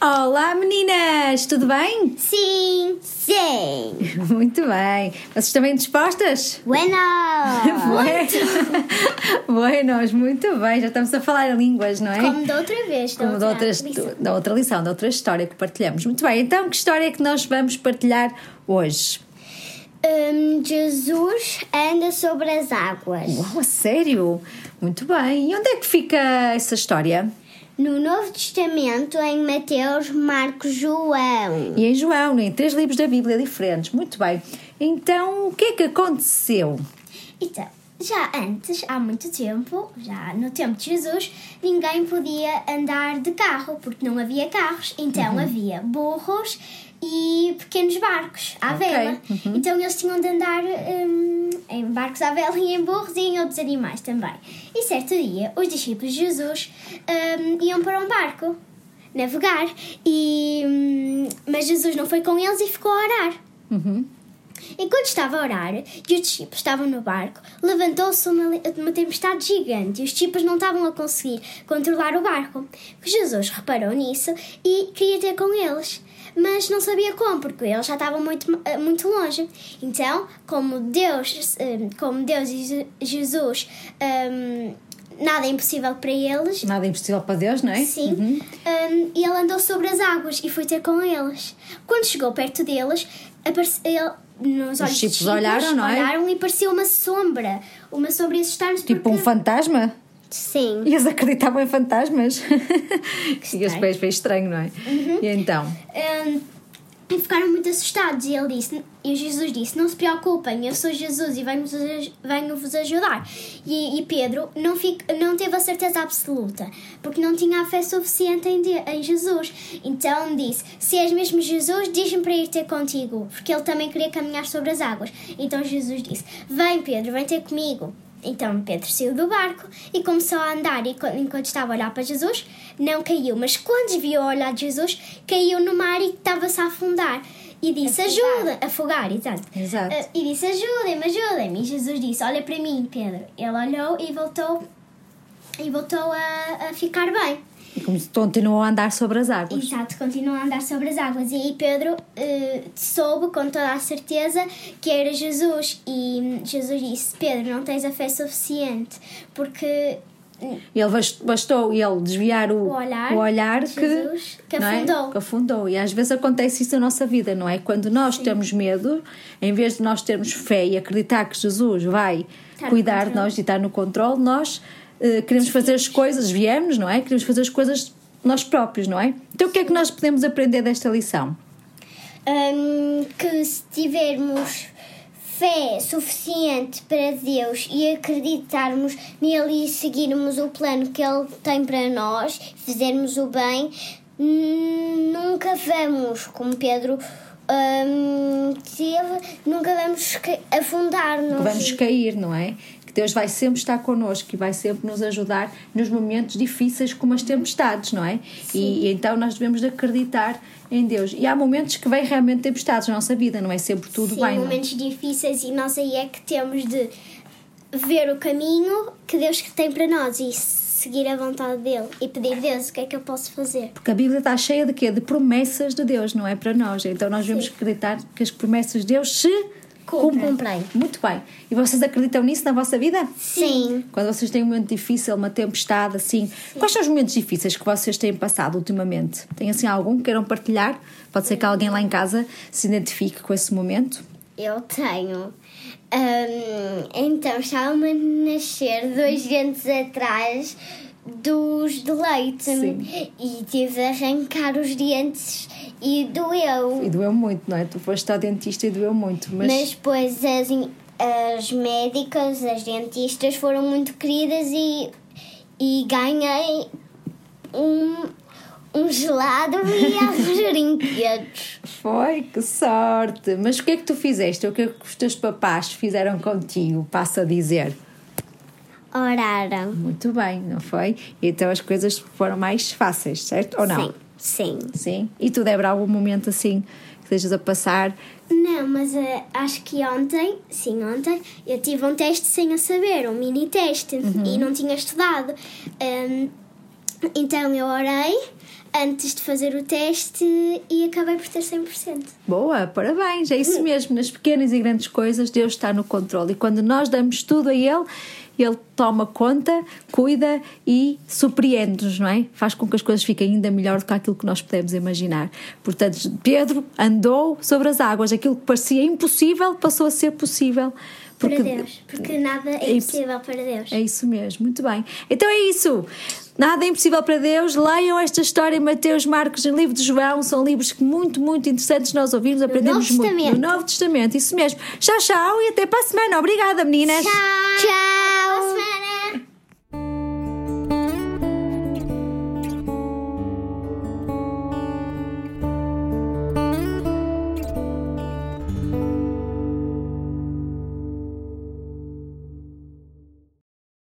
Olá meninas, tudo bem? Sim, sim. Muito bem. Vocês bem dispostas? Bueno. Buenos, muito bem. Já estamos a falar línguas, não é? Como da outra vez. Da Como outra da outra, lição. da outra lição, da outra história que partilhamos. Muito bem, então que história é que nós vamos partilhar hoje? Hum, Jesus anda sobre as águas. Uau, a sério? Muito bem. E onde é que fica essa história? No Novo Testamento, em Mateus, Marcos, João. E em João, em três livros da Bíblia diferentes. Muito bem. Então, o que é que aconteceu? Então, já antes, há muito tempo, já no tempo de Jesus, ninguém podia andar de carro, porque não havia carros. Então Uhum. havia burros e pequenos barcos à Ok, vela. uhum. Então eles tinham de andar hum, em barcos à vela e em burros e em outros animais também. E certo dia, os discípulos de Jesus hum, iam para um barco navegar, e, hum, mas Jesus não foi com eles e ficou a orar. Uhum. Enquanto estava a orar e os discípulos estavam no barco, levantou-se uma, uma tempestade gigante e os discípulos não estavam a conseguir controlar o barco. Jesus reparou nisso e queria ter com eles, mas não sabia como, porque eles já estavam muito, eh, muito longe. Então, como Deus, eh, como Deus e Je- Jesus, eh, nada é impossível para eles, Nada impossível para Deus, não é? Sim. Uhum. Um, e ele andou sobre as águas e foi ter com eles. Quando chegou perto deles, ele, nos olhos discípulos dos olharam, não é? olharam e parecia uma sombra. Uma sombra e assustaram-se Tipo porque... um fantasma? Sim. E eles acreditavam em fantasmas? e os pés foi estranho, não é? E então? Um, e ficaram muito assustados. E ele disse e Jesus disse não se preocupem eu sou Jesus e venho-vos aj- venho-vos ajudar. E, e Pedro não, fica, não teve a certeza absoluta porque não tinha a fé suficiente em, em Jesus. Então disse se és mesmo Jesus diz-me para ir ter contigo porque ele também queria caminhar sobre as águas. Então Jesus disse vem Pedro vem ter comigo então Pedro saiu do barco e começou a andar e enquanto estava a olhar para Jesus não caiu, mas quando desviou a olhar de Jesus caiu no mar e estava-se a afundar. E disse ajuda, afogar, exato. Exato. Ah, e disse ajudem-me, ajudem-me e Jesus disse olha para mim Pedro, ele olhou e voltou e voltou a, a ficar bem continuou a andar sobre as águas. Exato, continuou a andar sobre as águas. E aí Pedro eh, soube com toda a certeza que era Jesus. E Jesus disse: Pedro, não tens a fé suficiente, porque Ele bas- bastou ele desviar o, O olhar o olhar que, Jesus, que não é? afundou. que afundou. E às vezes acontece isso na nossa vida, não é? Quando nós temos medo, em vez de nós termos fé e acreditar que Jesus vai Estar no cuidar de nós e estar no controle, nós eh, queremos fazer as coisas, viemos, não é? Queremos fazer as coisas nós próprios, não é? Então o que é que nós podemos aprender desta lição? hum, que se tivermos fé suficiente para Deus e acreditarmos nele e seguirmos o plano que ele tem para nós, fizermos o bem, nunca vamos, como Pedro hum, teve, nunca vamos afundar-nos. Vamos cair, não é? Deus vai sempre estar connosco e vai sempre nos ajudar nos momentos difíceis como as tempestades, não é? E, e então nós devemos de acreditar em Deus. E há momentos que vem realmente tempestades na nossa vida, não é sempre tudo Sim, bem. não é? momentos difíceis e nós aí é que temos de ver o caminho que Deus tem para nós e seguir a vontade dele e pedir Deus o que é que eu posso fazer. Porque a Bíblia está cheia de quê? De promessas de Deus, não é? Para nós. Então nós devemos acreditar que as promessas de Deus se Cumprem. cumprem. Muito bem. E vocês acreditam nisso na vossa vida? Sim. Quando vocês têm um momento difícil, uma tempestade, assim. Quais são os momentos difíceis que vocês têm passado ultimamente? Tem assim algum que queiram partilhar? Pode ser que alguém lá em casa se identifique com esse momento. Eu tenho. Hum, então, estavam a nascer dois dentes atrás dos de leite Sim. e tive de arrancar os dentes e doeu. E doeu muito, não é? Tu foste ao dentista e doeu muito, mas. Mas depois as, as médicas, as dentistas foram muito queridas e, e ganhei um, um gelado e alguns brinquedos. Foi, que sorte! Mas o que é que tu fizeste? O que é que os teus papás fizeram contigo? Passo a dizer. Oraram. Muito bem, não foi? Então as coisas foram mais fáceis, certo? Ou não? Sim, sim. Sim. E tu, Débora, algum momento assim que estejas a passar? Não, mas eh, acho que ontem, sim, ontem, eu tive um teste sem eu saber, um mini teste, e não tinha estudado. Hum, então eu orei antes de fazer o teste e acabei por ter 100%. Boa, parabéns, é isso mesmo. Nas pequenas e grandes coisas, Deus está no controle. E quando nós damos tudo a Ele, Ele toma conta, cuida e surpreende-nos, não é? Faz com que as coisas fiquem ainda melhor do que aquilo que nós podemos imaginar. Portanto, Pedro andou sobre as águas. Aquilo que parecia impossível passou a ser possível. Porque, para Deus, porque nada é, é impossível para Deus. É isso mesmo, muito bem. Então é isso. Nada é impossível para Deus. Leiam esta história em Mateus, Marcos e livro de João. São livros que muito, muito interessantes nós ouvimos, aprendemos muito. No Novo Testamento, isso mesmo. Tchau, tchau e até para a semana. Obrigada, meninas. Tchau. Tchau.